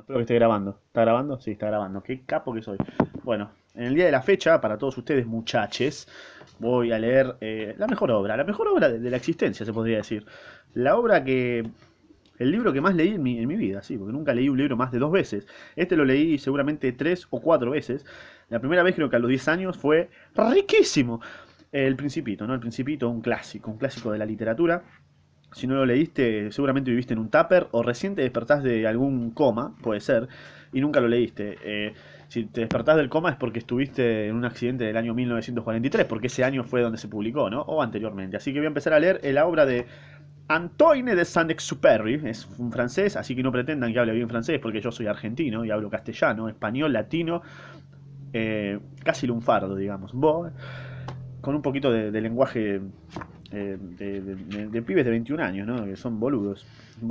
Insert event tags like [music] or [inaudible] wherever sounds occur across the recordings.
Espero que esté grabando. ¿Está grabando? Sí, está grabando. Qué capo que soy. Bueno, en el día de la fecha, para todos ustedes, muchaches, voy a leer eh, la mejor obra, la mejor obra de, de la existencia, se podría decir. La obra que. El libro que más leí en mi, en mi vida, sí, porque nunca leí un libro más de dos veces. Este lo leí seguramente tres o cuatro veces. La primera vez creo que a los 10 años fue riquísimo. El Principito, ¿no? El Principito, un clásico, un clásico de la literatura. Si no lo leíste, seguramente viviste en un tupper o recién te despertás de algún coma, puede ser, y nunca lo leíste. Eh, si te despertás del coma es porque estuviste en un accidente del año 1943, porque ese año fue donde se publicó, ¿no? O anteriormente. Así que voy a empezar a leer la obra de Antoine de Saint-Exupéry. Es un francés, así que no pretendan que hable bien francés, porque yo soy argentino y hablo castellano, español, latino, eh, casi lunfardo, digamos. Con un poquito de lenguaje eh, de, pibes de 21 años, ¿no? Que son boludos. [laughs]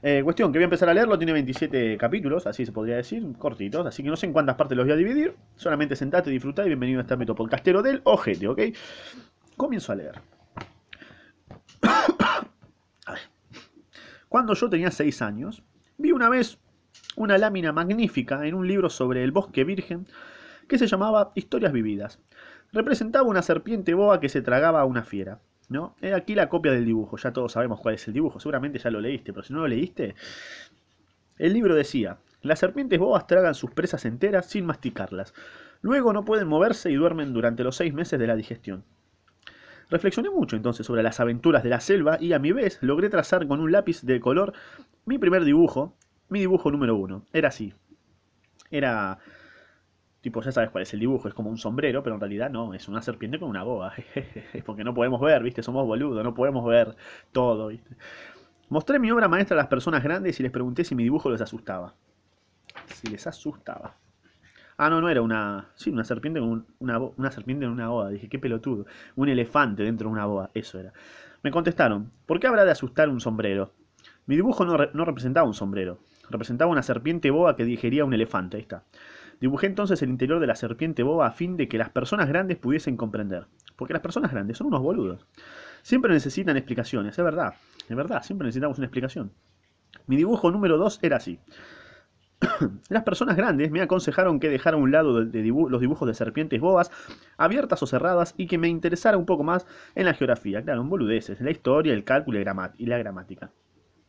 Eh, cuestión, que voy a empezar a leerlo, tiene 27 capítulos, así se podría decir, cortitos, así que no sé en cuántas partes los voy a dividir, solamente sentate, disfruta y bienvenido a este ámbito podcastero del ojete, ¿ok? Comienzo a leer. [coughs] Cuando yo tenía 6 años, vi una vez una lámina magnífica en un libro sobre el bosque virgen que se llamaba Historias Vividas representaba una serpiente boa que se tragaba a una fiera. ¿no? He aquí la copia del dibujo, ya todos sabemos cuál es el dibujo, seguramente ya lo leíste, pero si no lo leíste, el libro decía, las serpientes boas tragan sus presas enteras sin masticarlas, luego no pueden moverse y duermen durante los seis meses de la digestión. Reflexioné mucho entonces sobre las aventuras de la selva y a mi vez logré trazar con un lápiz de color mi primer dibujo, mi dibujo número uno. Era así. Era Tipo, ya sabes cuál es el dibujo, es como un sombrero, pero en realidad no, es una serpiente con una boa. [laughs] Porque no podemos ver, ¿viste? Somos boludos, no podemos ver todo, ¿viste? Mostré mi obra maestra a las personas grandes y les pregunté si mi dibujo les asustaba. Si les asustaba. Ah, no, no era una. Sí, una serpiente con una, una serpiente en una boa. Dije, qué pelotudo. Un elefante dentro de una boa. Eso era. Me contestaron, ¿por qué habrá de asustar un sombrero? Mi dibujo no, no representaba un sombrero. Representaba una serpiente boa que digería un elefante. Ahí está. Dibujé entonces el interior de la serpiente boba a fin de que las personas grandes pudiesen comprender. Porque las personas grandes son unos boludos. Siempre necesitan explicaciones, es verdad. Es verdad, siempre necesitamos una explicación. Mi dibujo número 2 era así. [coughs] Las personas grandes me aconsejaron que dejara a un lado de los dibujos de serpientes bobas, abiertas o cerradas, y que me interesara un poco más en la geografía, claro, en boludeces, en la historia, el cálculo y la gramática.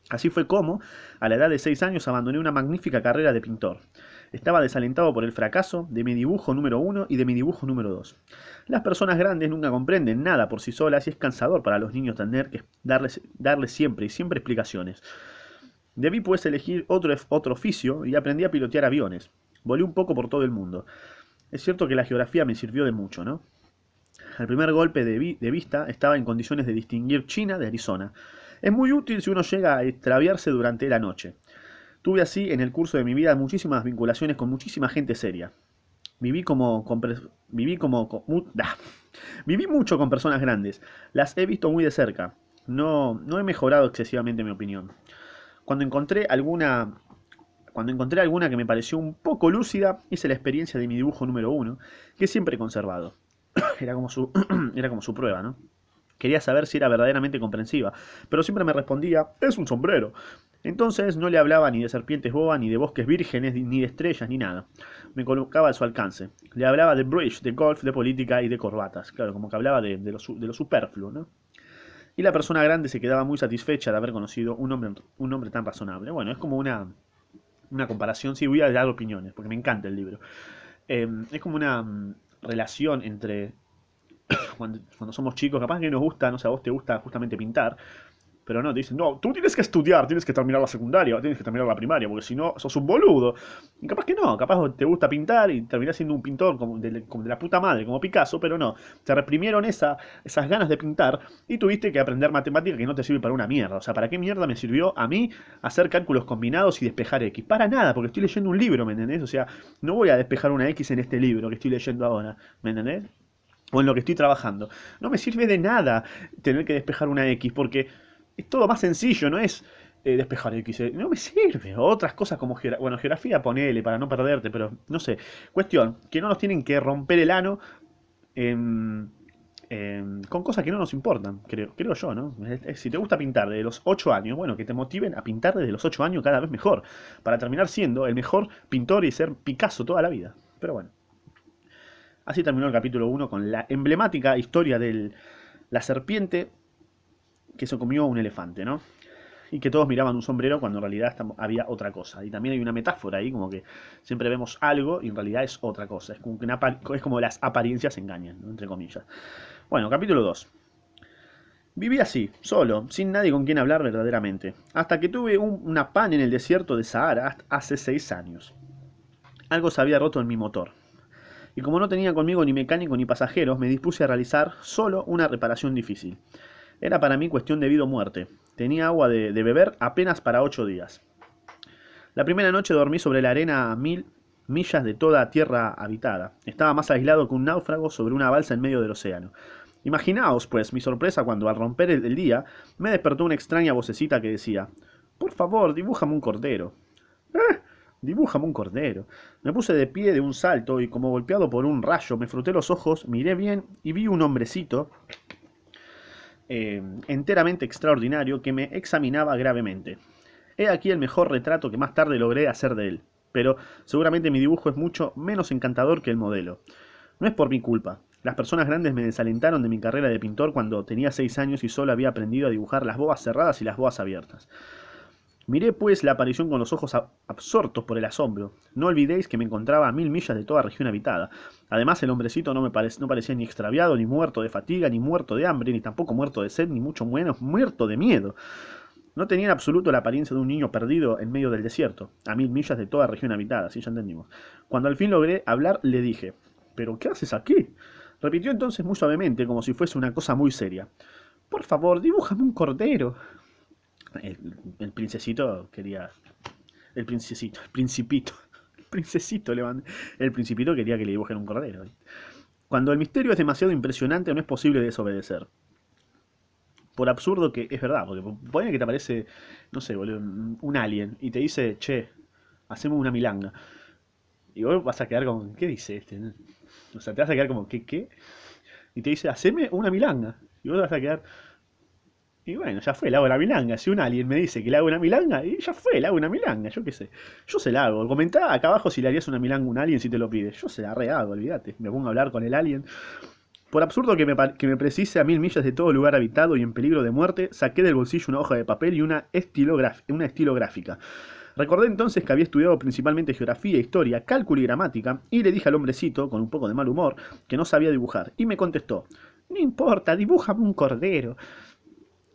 Así fue como, a la edad de 6 años, abandoné una magnífica carrera de pintor. Estaba desalentado por el fracaso de mi dibujo número uno y de mi dibujo número dos. Las personas grandes nunca comprenden nada por sí solas y es cansador para los niños tener que darles, darles siempre y siempre explicaciones. Debí pues elegir otro, otro oficio y aprendí a pilotear aviones. Volé un poco por todo el mundo. Es cierto que la geografía me sirvió de mucho, ¿no? Al primer golpe de, vi de vista estaba en condiciones de distinguir China de Arizona. Es muy útil si uno llega a extraviarse durante la noche. Tuve así en el curso de mi vida muchísimas vinculaciones con muchísima gente seria. Viví como, con, viví como, con, ah, viví mucho con personas grandes. Las he visto muy de cerca. No, no he mejorado excesivamente mi opinión. Cuando encontré alguna, cuando encontré alguna que me pareció un poco lúcida, hice la experiencia de mi dibujo número uno, que siempre he conservado. [coughs] era como [coughs] era como su prueba, ¿no? Quería saber si era verdaderamente comprensiva, pero siempre me respondía, es un sombrero. Entonces no le hablaba ni de serpientes boba, ni de bosques vírgenes, ni de estrellas, ni nada. Me colocaba a su alcance. Le hablaba de bridge, de golf, de política y de corbatas. Claro, como que hablaba de, lo, de lo, superfluo, ¿no? Y la persona grande se quedaba muy satisfecha de haber conocido un hombre, un hombre tan razonable. Bueno, es como una, una comparación. Sí, voy a dar opiniones, porque me encanta el libro. Eh, es como una um, relación entre [coughs] cuando, somos chicos, capaz que nos gusta, no sé, a vos te gusta justamente pintar, pero no, te dicen, no, tú tienes que estudiar, tienes que terminar la secundaria, tienes que terminar la primaria, porque si no, sos un boludo. Y capaz que no, capaz te gusta pintar y terminás siendo un pintor como de, como de la puta madre, como Picasso, pero no. Te reprimieron esa, esas ganas de pintar y tuviste que aprender matemática que no te sirve para una mierda. O sea, ¿para qué mierda me sirvió a mí hacer cálculos combinados y despejar X? Para nada, porque estoy leyendo un libro, ¿me entendés? O sea, no voy a despejar una X en este libro que estoy leyendo ahora, ¿me entendés? O en lo que estoy trabajando. No me sirve de nada tener que despejar una X, porque es todo más sencillo, no es eh, despejar X. Eh, no me sirve. Otras cosas como bueno, geografía, ponele para no perderte, pero no sé. Cuestión, que no nos tienen que romper el ano con cosas que no nos importan, creo, creo yo, ¿no? Si te gusta pintar desde los 8 años, bueno, que te motiven a pintar desde los 8 años cada vez mejor, para terminar siendo el mejor pintor y ser Picasso toda la vida. Pero bueno. Así terminó el capítulo 1 con la emblemática historia de la serpiente que se comió a un elefante, ¿no? Y que todos miraban un sombrero cuando en realidad había otra cosa. Y también hay una metáfora ahí, como que siempre vemos algo y en realidad es otra cosa. Es como, que las apariencias engañan, ¿no? entre comillas. Bueno, capítulo 2. Viví así, solo, sin nadie con quien hablar verdaderamente, hasta que tuve un- una pan en el desierto de Sahara hace seis años. Algo se había roto en mi motor, y como no tenía conmigo ni mecánico ni pasajeros, me dispuse a realizar solo una reparación difícil. Era para mí cuestión de vida o muerte. Tenía agua de, beber apenas para ocho días. La primera noche dormí sobre la arena a mil millas de toda tierra habitada. Estaba más aislado que un náufrago sobre una balsa en medio del océano. Imaginaos, pues, mi sorpresa cuando al romper el, el día me despertó una extraña vocecita que decía, Por favor, dibújame un cordero. "Eh, dibújame un cordero. Me puse de pie de un salto y como golpeado por un rayo me froté los ojos, miré bien y vi un hombrecito eh, enteramente extraordinario que me examinaba gravemente. He aquí el mejor retrato que más tarde logré hacer de él, pero seguramente mi dibujo es mucho menos encantador que el modelo. No es por mi culpa. Las personas grandes me desalentaron de mi carrera de pintor cuando tenía seis años y solo había aprendido a dibujar las boas cerradas y las boas abiertas. Miré pues la aparición con los ojos ab- absortos por el asombro. No olvidéis que me encontraba a mil millas de toda región habitada. Además, el hombrecito no parecía ni extraviado, ni muerto de fatiga, ni muerto de hambre, ni tampoco muerto de sed, ni mucho menos muerto de miedo. No tenía en absoluto la apariencia de un niño perdido en medio del desierto, a mil millas de toda región habitada, sí, ya entendimos. Cuando al fin logré hablar, le dije, ¿pero qué haces aquí? Repitió entonces muy suavemente, como si fuese una cosa muy seria. Por favor, dibújame un cordero. El, princesito quería... El princesito, el principito. El princesito le mandé. El principito quería que le dibujen un cordero. Cuando el misterio es demasiado impresionante, no es posible desobedecer. Por absurdo que es verdad, porque pone que te aparece, no sé, boludo, un alien y te dice, che, hacemos una milanga. Y vos vas a quedar como, ¿qué dice este? O sea, te vas a quedar como, ¿qué, qué? Y te dice, haceme una milanga. Y vos vas a quedar, y bueno, ya fue, le hago la milanga. Si un alien me dice que le hago una milanga, y ya fue, le hago una milanga, yo qué sé. Yo se la hago. Comentá acá abajo si le harías una milanga a un alien si te lo pide. Yo se la rehago, olvídate. Me pongo a hablar con el alien. Por absurdo que me, que me precise a mil millas de todo lugar habitado y en peligro de muerte, saqué del bolsillo una hoja de papel y una, una estilográfica. Recordé entonces que había estudiado principalmente geografía, historia, cálculo y gramática, y le dije al hombrecito, con un poco de mal humor, que no sabía dibujar, y me contestó, no importa, dibújame un cordero.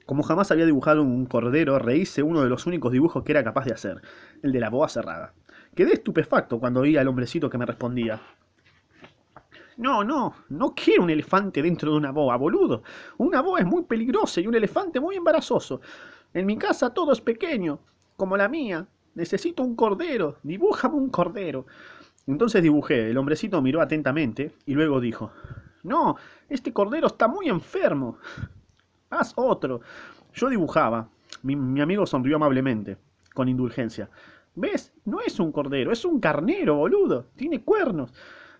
Como jamás había dibujado un cordero, rehice uno de los únicos dibujos que era capaz de hacer, el de la boa cerrada. Quedé estupefacto cuando oí al hombrecito que me respondía. No, no, no quiero un elefante dentro de una boa, boludo. Una boa es muy peligrosa y un elefante muy embarazoso. En mi casa todo es pequeño, como la mía. Necesito un cordero, dibújame un cordero. Entonces dibujé, el hombrecito miró atentamente y luego dijo, No, este cordero está muy enfermo. Haz otro. Yo dibujaba. Mi, mi amigo sonrió amablemente, con indulgencia. ¿Ves? No es un cordero, es un carnero, boludo. Tiene cuernos.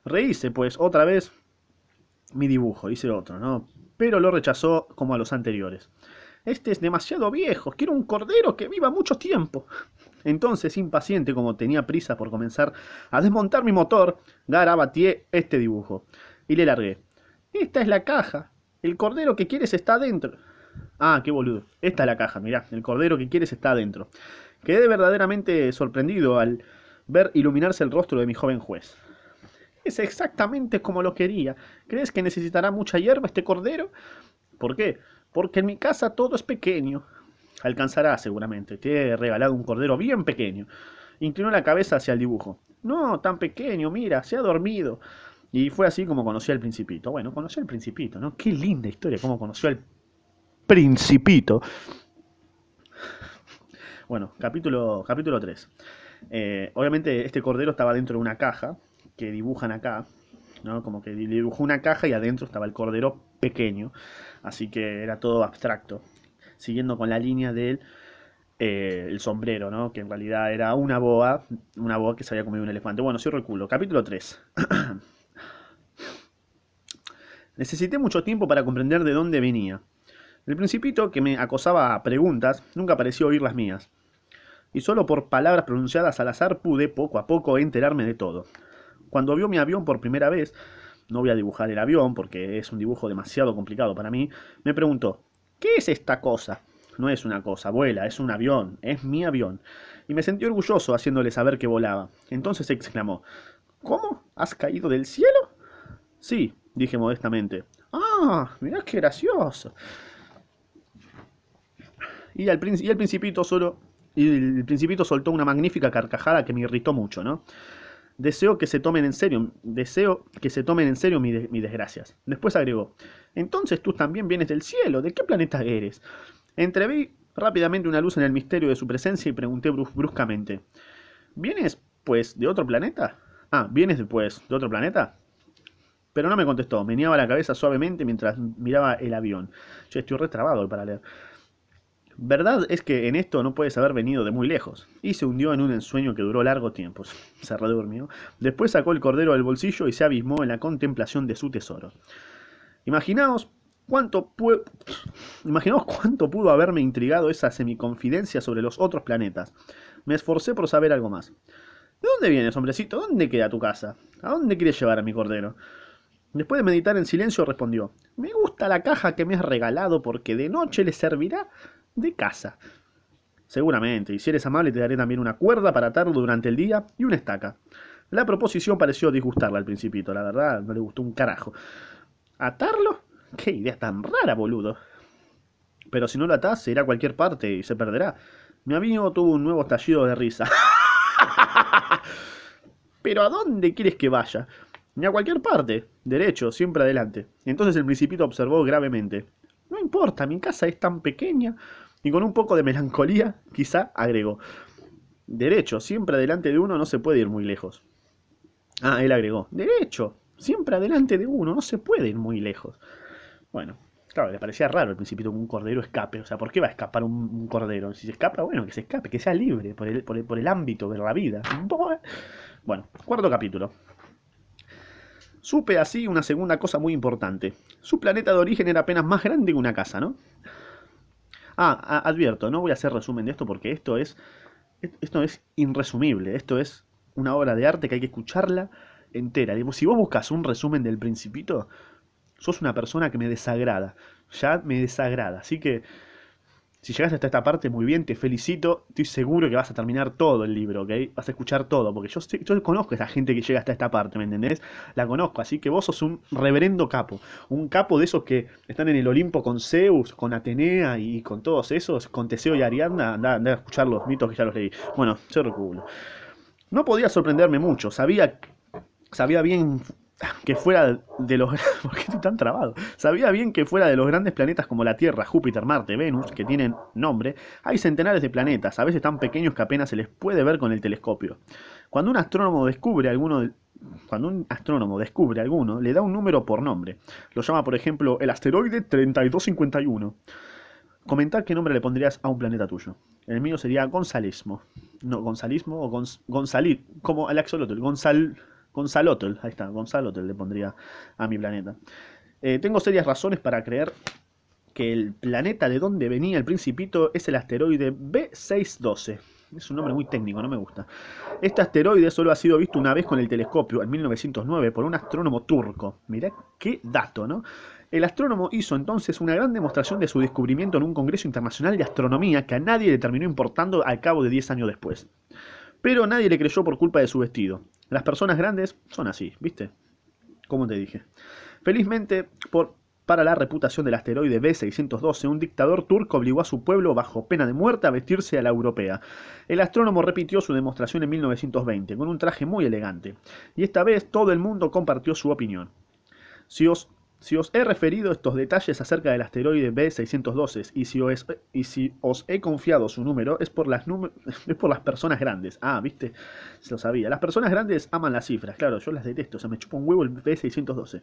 Rehice, pues, otra vez mi dibujo, hice otro, ¿no? Pero lo rechazó como a los anteriores. Este es demasiado viejo, quiero un cordero que viva mucho tiempo. Entonces, impaciente como tenía prisa por comenzar a desmontar mi motor, garabateé este dibujo. Y le largué. Esta es la caja. El cordero que quieres está adentro. Ah, qué boludo. Esta es la caja, mirá. El cordero que quieres está adentro. Quedé verdaderamente sorprendido al ver iluminarse el rostro de mi joven juez. Es exactamente como lo quería. ¿Crees que necesitará mucha hierba este cordero? ¿Por qué? Porque en mi casa todo es pequeño. Alcanzará seguramente. Te he regalado un cordero bien pequeño. Inclinó la cabeza hacia el dibujo. No, tan pequeño, mira, se ha dormido. Y fue así como conocí al principito. Bueno, conoció al principito, ¿no? Qué linda historia, cómo conoció al principito. Bueno, capítulo, capítulo 3. Eh, obviamente este cordero estaba dentro de una caja que dibujan acá, ¿no? Como que dibujó una caja y adentro estaba el cordero pequeño, así que era todo abstracto, siguiendo con la línea del eh, el sombrero, ¿no? Que en realidad era una boa, una boa que se había comido un elefante. Bueno, cierro el culo. Capítulo 3. [clears throat] Necesité mucho tiempo para comprender de dónde venía. El principito, que me acosaba a preguntas, nunca pareció oír las mías. Y solo por palabras pronunciadas al azar pude, poco a poco, enterarme de todo. Cuando vio mi avión por primera vez, no voy a dibujar el avión porque es un dibujo demasiado complicado para mí, me preguntó, ¿qué es esta cosa? No es una cosa, vuela, es un avión, es mi avión. Y me sentí orgulloso haciéndole saber que volaba. Entonces exclamó, ¿Cómo? ¿Has caído del cielo? Sí, dije modestamente. Ah, mirá qué gracioso. Y, al, y el principito solo. Y el principito soltó una magnífica carcajada que me irritó mucho, ¿no? Deseo que se tomen en serio, deseo que se tomen en serio mis, desgracias. Después agregó, entonces tú también vienes del cielo, ¿de qué planeta eres? Entreví rápidamente una luz en el misterio de su presencia y pregunté bruscamente, ¿vienes, pues, de otro planeta? Ah, ¿vienes, pues, de otro planeta? Pero no me contestó, meneaba la cabeza suavemente mientras miraba el avión. Yo estoy retrabado para leer. Verdad es que en esto no puedes haber venido de muy lejos. Y se hundió en un ensueño que duró largo tiempo. [laughs] Se redurmió. Después sacó el cordero del bolsillo y se abismó en la contemplación de su tesoro. Imaginaos cuánto, [laughs] Imaginaos cuánto pudo haberme intrigado esa semiconfidencia sobre los otros planetas. Me esforcé por saber algo más. ¿De dónde vienes, hombrecito? ¿Dónde queda tu casa? ¿A dónde quieres llevar a mi cordero? Después de meditar en silencio respondió, me gusta la caja que me has regalado porque de noche le servirá de casa. Seguramente, y si eres amable te daré también una cuerda para atarlo durante el día y una estaca. La proposición pareció disgustarle al principito, la verdad, no le gustó un carajo. ¿Atarlo? Qué idea tan rara, boludo. Pero si no lo atás, se irá a cualquier parte y se perderá. Mi amigo tuvo un nuevo estallido de risa. [laughs] ¿Pero a dónde quieres que vaya? Ni a cualquier parte. Derecho, siempre adelante. Entonces el principito observó gravemente. No importa, mi casa es tan pequeña. Y con un poco de melancolía, quizá agregó. Derecho, siempre adelante de uno no se puede ir muy lejos. Ah, él agregó. Derecho, siempre adelante de uno no se puede ir muy lejos. Bueno, claro, le parecía raro al principito que un cordero escape. O sea, ¿por qué va a escapar un, cordero? Si se escapa, bueno, que se escape, que sea libre por el, por el, por el ámbito de la vida. Bueno, cuarto capítulo. Supe así una segunda cosa muy importante. Su planeta de origen era apenas más grande que una casa, ¿no? Ah, advierto, no voy a hacer resumen de esto porque esto es esto es irresumible, esto es una obra de arte que hay que escucharla entera. si vos buscas un resumen del Principito, sos una persona que me desagrada, ya me desagrada, así que si llegaste hasta esta parte, muy bien, te felicito. Estoy seguro que vas a terminar todo el libro, ¿ok? Vas a escuchar todo, porque yo, conozco a esa gente que llega hasta esta parte, ¿me entendés? La conozco, así que vos sos un reverendo capo. Un capo de esos que están en el Olimpo con Zeus, con Atenea y con todos esos, con Teseo y Ariadna. Anda, anda a escuchar los mitos que ya los leí. Bueno, yo reculo. No podía sorprenderme mucho, sabía sabía bien que fuera de los... [laughs] ¿Por qué estoy tan trabado? Sabía bien que fuera de los grandes planetas como la Tierra, Júpiter, Marte, Venus, que tienen nombre, hay centenares de planetas, a veces tan pequeños que apenas se les puede ver con el telescopio. Cuando un astrónomo descubre alguno cuando un astrónomo descubre alguno, le da un número por nombre. Lo llama, por ejemplo, el asteroide 3251. Comentar qué nombre le pondrías a un planeta tuyo. El mío sería Gonzalismo. No, Gonzalismo o Gonzalit, como el axolotl. Gonzal... Gonzalotl, ahí está, Gonzalotl le pondría a mi planeta. Eh, tengo serias razones para creer que el planeta de donde venía el principito es el asteroide B612. Es un nombre muy técnico, no me gusta. Este asteroide solo ha sido visto una vez con el telescopio, en 1909, por un astrónomo turco. Mirá qué dato, ¿no? El astrónomo hizo entonces una gran demostración de su descubrimiento en un Congreso Internacional de Astronomía que a nadie le terminó importando al cabo de 10 años después. Pero nadie le creyó por culpa de su vestido. Las personas grandes son así, ¿viste? Como te dije. Felizmente, por, para la reputación del asteroide B612, un dictador turco obligó a su pueblo, bajo pena de muerte, a vestirse a la europea. El astrónomo repitió su demostración en 1920, con un traje muy elegante. Y esta vez todo el mundo compartió su opinión. Si os si os he referido estos detalles acerca del asteroide B612 y si os, he confiado su número es por, las [laughs] es por las personas grandes. Ah, viste, se lo sabía. Las personas grandes aman las cifras, claro, yo las detesto, o sea, me chupa un huevo el B612.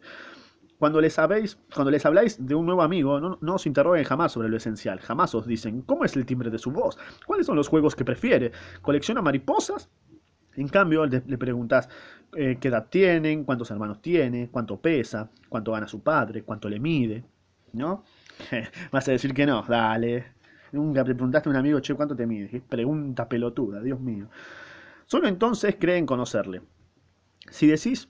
Cuando les, habéis, cuando les habláis de un nuevo amigo, no, no, os interroguen jamás sobre lo esencial. Jamás os dicen, ¿cómo es el timbre de su voz? ¿Cuáles son los juegos que prefiere? ¿Colecciona mariposas? En cambio, le, preguntás, eh, qué edad tienen, cuántos hermanos tiene, cuánto pesa, cuánto gana su padre, cuánto le mide, ¿no? [laughs] Vas a decir que no, dale. Nunca te preguntaste a un amigo, che, ¿cuánto te mide? Pregunta pelotuda, Dios mío. Solo entonces creen conocerle. Si decís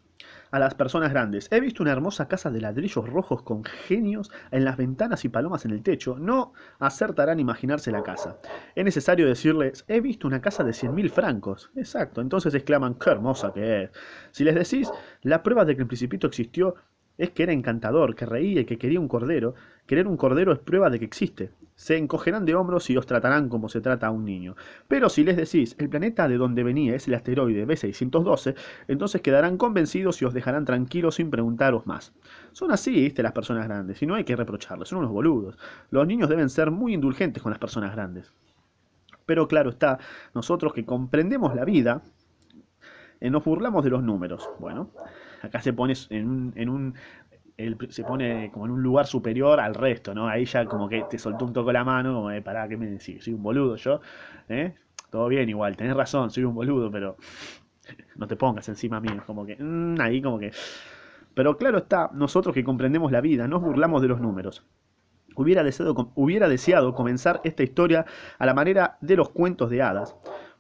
a las personas grandes, he visto una hermosa casa de ladrillos rojos con genios en las ventanas y palomas en el techo, no acertarán imaginarse la casa. Es necesario decirles, he visto una casa de cien mil francos. Exacto, entonces exclaman, qué hermosa que es. Si les decís, la prueba de que el principito existió es que era encantador, que reía y que quería un cordero. Querer un cordero es prueba de que existe. Se encogerán de hombros y os tratarán como se trata a un niño. Pero si les decís, el planeta de donde venía es el asteroide B612, entonces quedarán convencidos y os dejarán tranquilos sin preguntaros más. Son así, viste, las personas grandes, y no hay que reprocharles, son unos boludos. Los niños deben ser muy indulgentes con las personas grandes. Pero claro está, nosotros que comprendemos la vida, eh, nos burlamos de los números. Bueno, acá se pone en un, en un se pone como en un lugar superior al resto, ¿no? Ahí ya como que te soltó un toque la mano, como de, pará, ¿qué me decís? Soy un boludo yo, ¿eh? Todo bien igual, tenés razón, soy un boludo, pero [laughs] no te pongas encima mío, como que, mm, ahí como que... Pero claro está, nosotros que comprendemos la vida, nos burlamos de los números. Hubiera deseado, hubiera deseado comenzar esta historia a la manera de los cuentos de hadas,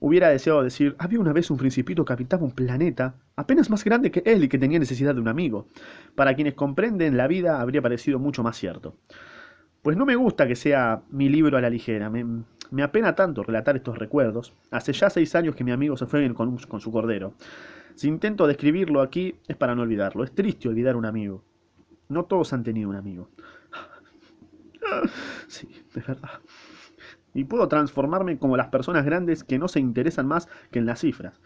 Hubiera deseado decir, había una vez un principito que habitaba un planeta apenas más grande que él y que tenía necesidad de un amigo. Para quienes comprenden la vida habría parecido mucho más cierto. Pues no me gusta que sea mi libro a la ligera, me, apena tanto relatar estos recuerdos. Hace ya seis años que mi amigo se fue con, con su cordero. Si intento describirlo aquí es para no olvidarlo. Es triste olvidar un amigo. No todos han tenido un amigo. [laughs] Sí, es verdad y puedo transformarme como las personas grandes que no se interesan más que en las cifras.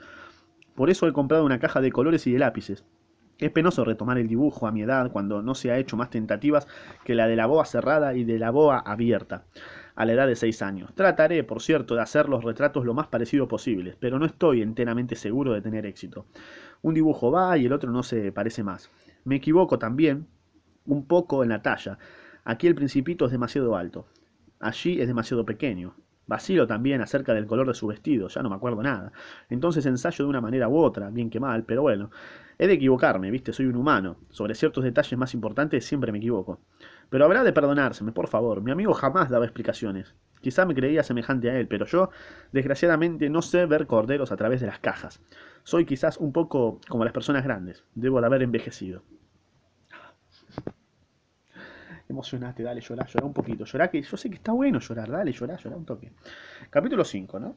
Por eso he comprado una caja de colores y de lápices. Es penoso retomar el dibujo a mi edad cuando no se ha hecho más tentativas que la de la boa cerrada y de la boa abierta, a la edad de 6 años. Trataré, por cierto, de hacer los retratos lo más parecido posible, pero no estoy enteramente seguro de tener éxito. Un dibujo va y el otro no se parece más. Me equivoco también un poco en la talla. Aquí el principito es demasiado alto. Allí es demasiado pequeño. Vacilo también acerca del color de su vestido, ya no me acuerdo nada. Entonces ensayo de una manera u otra, bien que mal, pero bueno. He de equivocarme, viste, soy un humano. Sobre ciertos detalles más importantes siempre me equivoco. Pero habrá de perdonárseme, por favor. Mi amigo jamás daba explicaciones. Quizá me creía semejante a él, pero yo, desgraciadamente, no sé ver corderos a través de las cajas. Soy quizás un poco como las personas grandes. Debo de haber envejecido emocionate, dale, llorá, llorá un poquito. Llorá que yo sé que está bueno llorar, dale, llorá, llorá un toque. Capítulo 5, ¿no?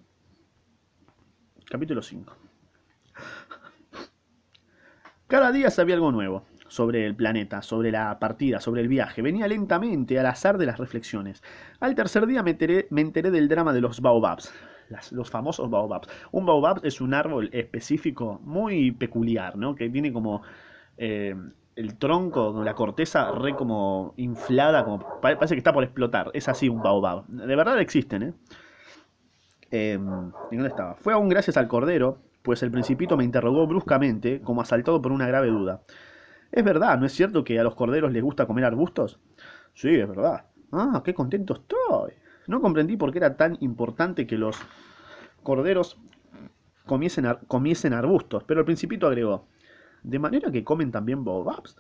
Capítulo 5. Cada día sabía algo nuevo sobre el planeta, sobre la partida, sobre el viaje. Venía lentamente al azar de las reflexiones. Al tercer día me enteré, del drama de los baobabs. los famosos baobabs. Un baobab es un árbol específico muy peculiar, ¿no? Que tiene como eh, el tronco, la corteza re como inflada, como parece que está por explotar. Es así un baobab. De verdad existen, ¿eh? eh dónde estaba? Fue aún gracias al cordero, pues el principito me interrogó bruscamente, como asaltado por una grave duda. ¿Es verdad, no es cierto que a los corderos les gusta comer arbustos? Sí, es verdad. Ah, qué contento estoy. No comprendí por qué era tan importante que los corderos comiesen, comiesen arbustos, pero el principito agregó, de manera que comen también baobabs.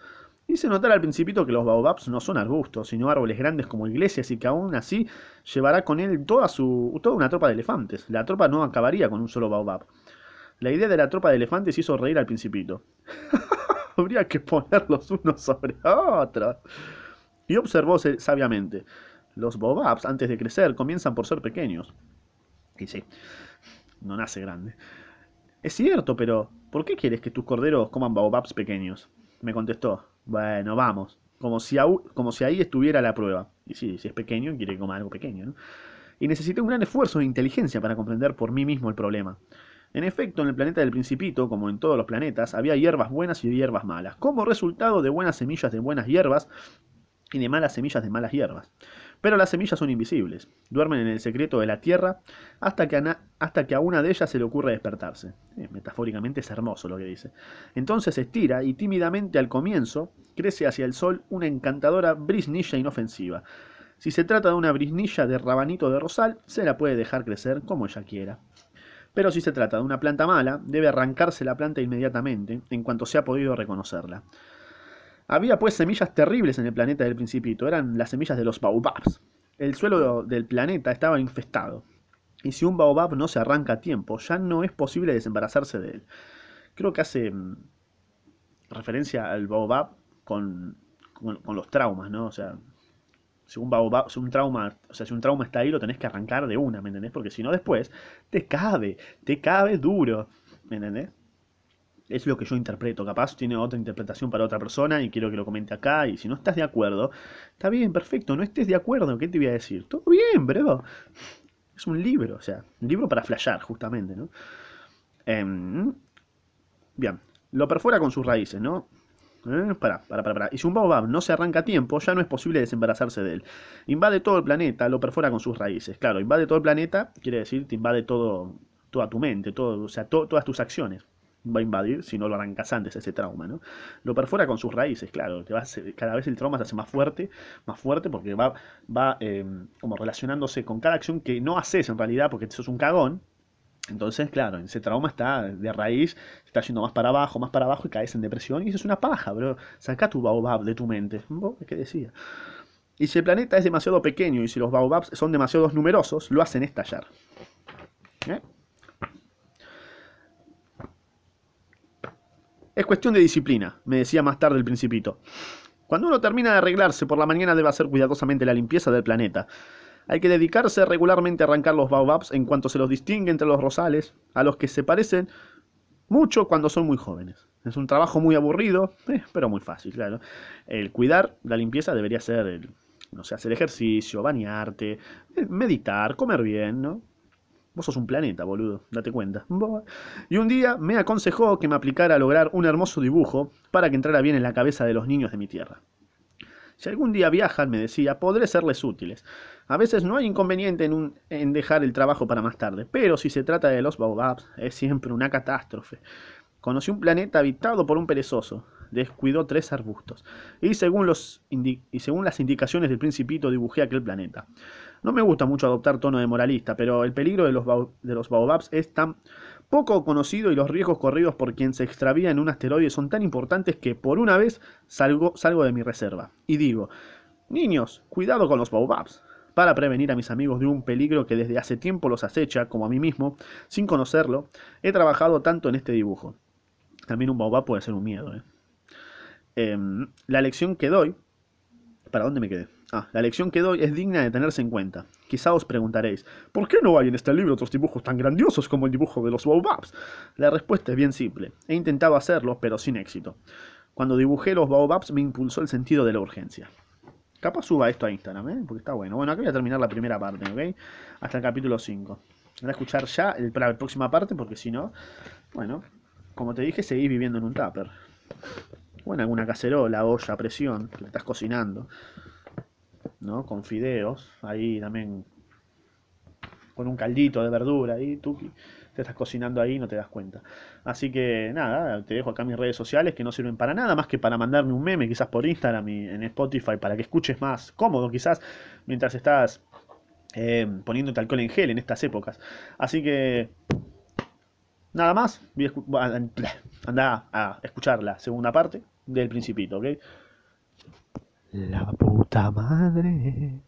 Hice notar al principito que los baobabs no son arbustos, sino árboles grandes como iglesias y que aún así llevará con él toda, su, toda una tropa de elefantes. La tropa no acabaría con un solo baobab. La idea de la tropa de elefantes hizo reír al principito. [laughs] Habría que ponerlos unos sobre otros. Y observó sabiamente. Los baobabs, antes de crecer, comienzan por ser pequeños. Y sí, no nace grande. Es cierto, pero ¿por qué quieres que tus corderos coman baobabs pequeños? Me contestó. Bueno, vamos. Como si, ahí estuviera la prueba. Y sí, si es pequeño, quiere que coma algo pequeño. ¿no? Y necesité un gran esfuerzo de inteligencia para comprender por mí mismo el problema. En efecto, en el planeta del Principito, como en todos los planetas, había hierbas buenas y hierbas malas. Como resultado de buenas semillas de buenas hierbas y de malas semillas de malas hierbas. Pero las semillas son invisibles, duermen en el secreto de la tierra hasta que a, hasta que a una de ellas se le ocurre despertarse. Eh, metafóricamente es hermoso lo que dice. Entonces estira y tímidamente al comienzo crece hacia el sol una encantadora brisnilla inofensiva. Si se trata de una brisnilla de rabanito de rosal, se la puede dejar crecer como ella quiera. Pero si se trata de una planta mala, debe arrancarse la planta inmediatamente, en cuanto se ha podido reconocerla. Había pues semillas terribles en el planeta del Principito, eran las semillas de los baobabs. El suelo del planeta estaba infestado, y si un baobab no se arranca a tiempo, ya no es posible desembarazarse de él. Creo que hace mm, referencia al baobab con, con, con los traumas, ¿no? O sea, si un, baobab, si un trauma, o sea, si un trauma está ahí, lo tenés que arrancar de una, ¿me entendés? Porque si no después te cabe, te cabe duro, ¿me entendés? Es lo que yo interpreto, capaz tiene otra interpretación para otra persona y quiero que lo comente acá y si no estás de acuerdo, está bien, perfecto, no estés de acuerdo, ¿qué te voy a decir? Todo bien, bro. Es un libro, o sea, un libro para flashear, justamente, ¿no? Em, bien, lo perfora con sus raíces, ¿no? Eh, para, para, para, para. Y si un baobab no se arranca a tiempo, ya no es posible desembarazarse de él. Invade todo el planeta, lo perfora con sus raíces. Claro, invade todo el planeta, quiere decir, te invade todo, toda tu mente, todo, o sea, to, todas tus acciones. Va a invadir si no lo arrancas antes ese trauma, ¿no? Lo perfora con sus raíces, claro. Te va a cada vez el trauma se hace más fuerte, más fuerte, porque va, va eh, como relacionándose con cada acción que no haces en realidad, porque sos un cagón, entonces, claro, ese trauma está de raíz, está yendo más para abajo, más para abajo y caes en depresión y eso es una paja, bro. Saca tu baobab de tu mente. ¿Qué decía? Y si el planeta es demasiado pequeño y si los baobabs son demasiado numerosos, lo hacen estallar. ¿Eh? Es cuestión de disciplina, me decía más tarde el principito. Cuando uno termina de arreglarse por la mañana debe hacer cuidadosamente la limpieza del planeta. Hay que dedicarse regularmente a arrancar los baobabs en cuanto se los distingue entre los rosales, a los que se parecen mucho cuando son muy jóvenes. Es un trabajo muy aburrido, eh, pero muy fácil, claro. El cuidar la limpieza debería ser, el, no sé, hacer ejercicio, bañarte, eh, meditar, comer bien, ¿no? Vos sos un planeta, boludo, date cuenta. Y un día me aconsejó que me aplicara a lograr un hermoso dibujo para que entrara bien en la cabeza de los niños de mi tierra. Si algún día viajan, me decía, podré serles útiles. A veces no hay inconveniente en, dejar el trabajo para más tarde, pero si se trata de los baobabs, es siempre una catástrofe. Conocí un planeta habitado por un perezoso. Descuidó tres arbustos. Y según, los y según las indicaciones del principito dibujé aquel planeta. No me gusta mucho adoptar tono de moralista, pero el peligro de los, de los baobabs es tan poco conocido y los riesgos corridos por quien se extravía en un asteroide son tan importantes que por una vez salgo, salgo de mi reserva. Y digo, niños, cuidado con los baobabs. Para prevenir a mis amigos de un peligro que desde hace tiempo los acecha, como a mí mismo, sin conocerlo, he trabajado tanto en este dibujo. También un baobab puede ser un miedo. ¿eh? Eh, la lección que doy... ¿Para dónde me quedé? Ah, la lección que doy es digna de tenerse en cuenta. Quizá os preguntaréis, ¿por qué no hay en este libro otros dibujos tan grandiosos como el dibujo de los baobabs? La respuesta es bien simple. He intentado hacerlo, pero sin éxito. Cuando dibujé los baobabs me impulsó el sentido de la urgencia. Capaz suba esto a Instagram, ¿eh? porque está bueno. Bueno, acá voy a terminar la primera parte, ¿ok? Hasta el capítulo 5. Voy a escuchar ya el, la próxima parte, porque si no, bueno, como te dije, seguís viviendo en un tupper. O en alguna cacerola, olla, presión, que estás cocinando. ¿No? Con fideos, ahí también con un caldito de verdura ahí, tú te estás cocinando ahí y no te das cuenta. Así que nada, te dejo acá mis redes sociales que no sirven para nada más que para mandarme un meme, quizás por Instagram y en Spotify, para que escuches más cómodo, quizás mientras estás eh, poniéndote alcohol en gel en estas épocas. Así que nada más, [laughs] anda a escuchar la segunda parte del Principito, ¿ok? La puta madre.